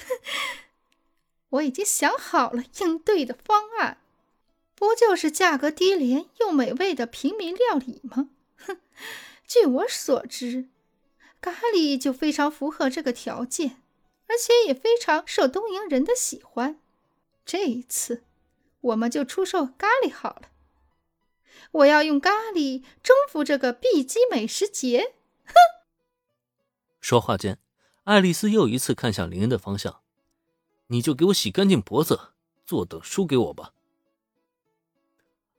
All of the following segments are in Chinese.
我已经想好了应对的方案，不就是价格低廉又美味的平民料理吗？哼，据我所知，咖喱就非常符合这个条件，而且也非常受东瀛人的喜欢。这一次，我们就出售咖喱好了。我要用咖喱征服这个 B 级美食节！哼！说话间，爱丽丝又一次看向林恩的方向。你就给我洗干净脖子，坐等输给我吧。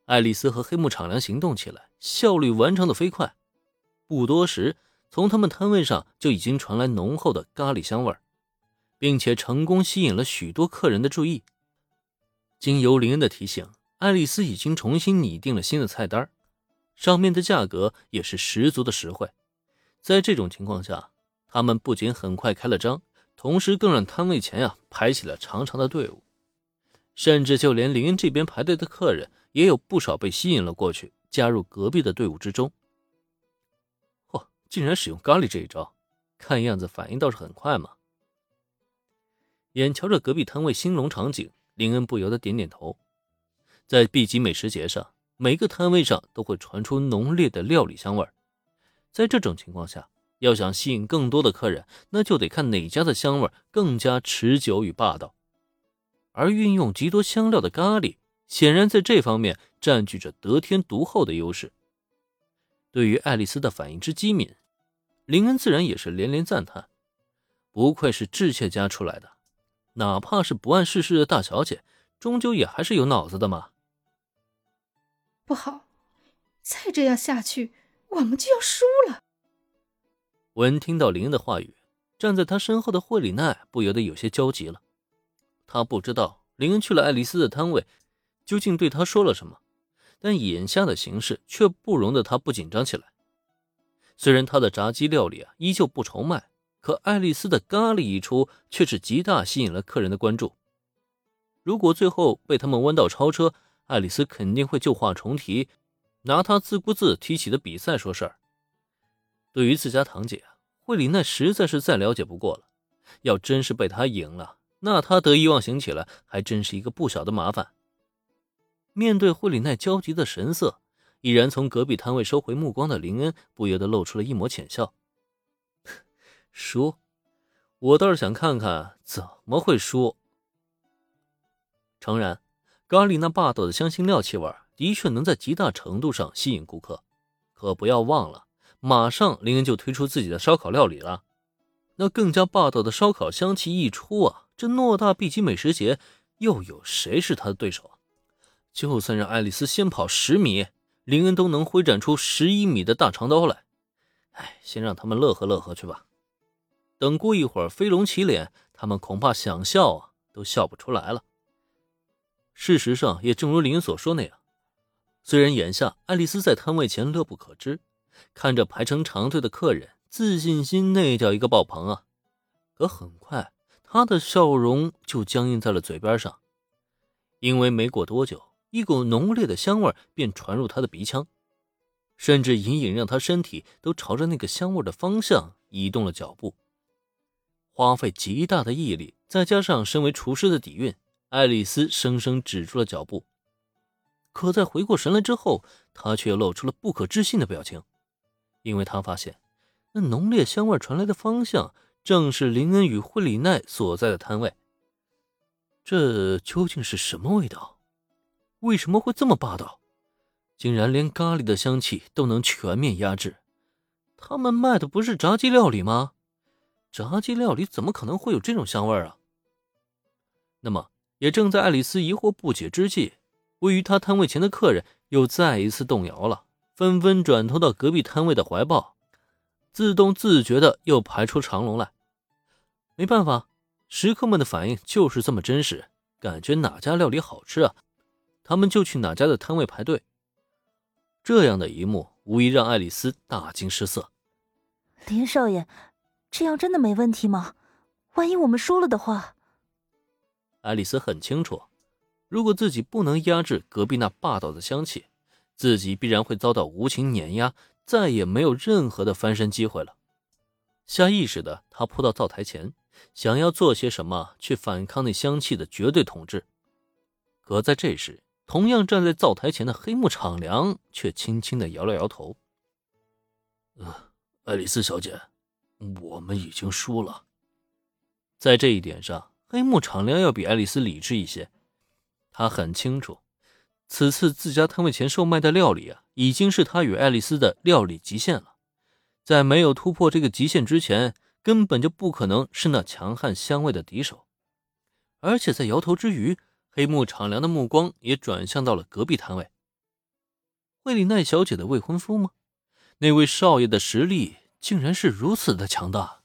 爱丽丝和黑木敞亮行动起来，效率完成的飞快。不多时，从他们摊位上就已经传来浓厚的咖喱香味并且成功吸引了许多客人的注意。经由林恩的提醒，爱丽丝已经重新拟定了新的菜单，上面的价格也是十足的实惠。在这种情况下，他们不仅很快开了张。同时，更让摊位前呀排起了长长的队伍，甚至就连林恩这边排队的客人也有不少被吸引了过去，加入隔壁的队伍之中。嚯，竟然使用咖喱这一招，看样子反应倒是很快嘛！眼瞧着隔壁摊位兴隆场景，林恩不由得点点头。在 B 级美食节上，每个摊位上都会传出浓烈的料理香味在这种情况下。要想吸引更多的客人，那就得看哪家的香味更加持久与霸道。而运用极多香料的咖喱，显然在这方面占据着得天独厚的优势。对于爱丽丝的反应之机敏，林恩自然也是连连赞叹。不愧是智妾家出来的，哪怕是不谙世事的大小姐，终究也还是有脑子的嘛。不好，再这样下去，我们就要输了。闻听到林恩的话语，站在他身后的惠里奈不由得有些焦急了。他不知道林恩去了爱丽丝的摊位，究竟对他说了什么，但眼下的形势却不容得他不紧张起来。虽然他的炸鸡料理啊依旧不愁卖，可爱丽丝的咖喱一出，却是极大吸引了客人的关注。如果最后被他们弯道超车，爱丽丝肯定会旧话重提，拿他自顾自提起的比赛说事儿。对于自家堂姐惠里奈实在是再了解不过了。要真是被他赢了，那他得意忘形起来还真是一个不小的麻烦。面对惠里奈焦急的神色，已然从隔壁摊位收回目光的林恩不由得露出了一抹浅笑：“ 输？我倒是想看看怎么会输。”诚然，咖喱那霸道的香辛料气味的确能在极大程度上吸引顾客，可不要忘了。马上，林恩就推出自己的烧烤料理了。那更加霸道的烧烤香气一出啊，这诺大 B 级美食节又有谁是他的对手啊？就算让爱丽丝先跑十米，林恩都能挥展出十一米的大长刀来。哎，先让他们乐呵乐呵去吧。等过一会儿飞龙起脸，他们恐怕想笑啊，都笑不出来了。事实上，也正如林恩所说那样，虽然眼下爱丽丝在摊位前乐不可支。看着排成长队的客人，自信心那叫一个爆棚啊！可很快，他的笑容就僵硬在了嘴边上，因为没过多久，一股浓烈的香味便传入他的鼻腔，甚至隐隐让他身体都朝着那个香味的方向移动了脚步。花费极大的毅力，再加上身为厨师的底蕴，爱丽丝生生止住了脚步。可在回过神来之后，她却露出了不可置信的表情。因为他发现，那浓烈香味传来的方向正是林恩与惠里奈所在的摊位。这究竟是什么味道？为什么会这么霸道？竟然连咖喱的香气都能全面压制？他们卖的不是炸鸡料理吗？炸鸡料理怎么可能会有这种香味啊？那么，也正在爱丽丝疑惑不解之际，位于她摊位前的客人又再一次动摇了。纷纷转投到隔壁摊位的怀抱，自动自觉的又排出长龙来。没办法，食客们的反应就是这么真实，感觉哪家料理好吃啊，他们就去哪家的摊位排队。这样的一幕无疑让爱丽丝大惊失色。林少爷，这样真的没问题吗？万一我们输了的话？爱丽丝很清楚，如果自己不能压制隔壁那霸道的香气。自己必然会遭到无情碾压，再也没有任何的翻身机会了。下意识的，他扑到灶台前，想要做些什么去反抗那香气的绝对统治。可在这时，同样站在灶台前的黑木敞亮却轻轻的摇了摇头：“呃，爱丽丝小姐，我们已经输了。”在这一点上，黑木敞亮要比爱丽丝理智一些。他很清楚，此次自家摊位前售卖的料理啊，已经是他与爱丽丝的料理极限了。在没有突破这个极限之前，根本就不可能是那强悍香味的敌手。而且在摇头之余，黑木敞亮的目光也转向到了隔壁摊位。惠里奈小姐的未婚夫吗？那位少爷的实力竟然是如此的强大。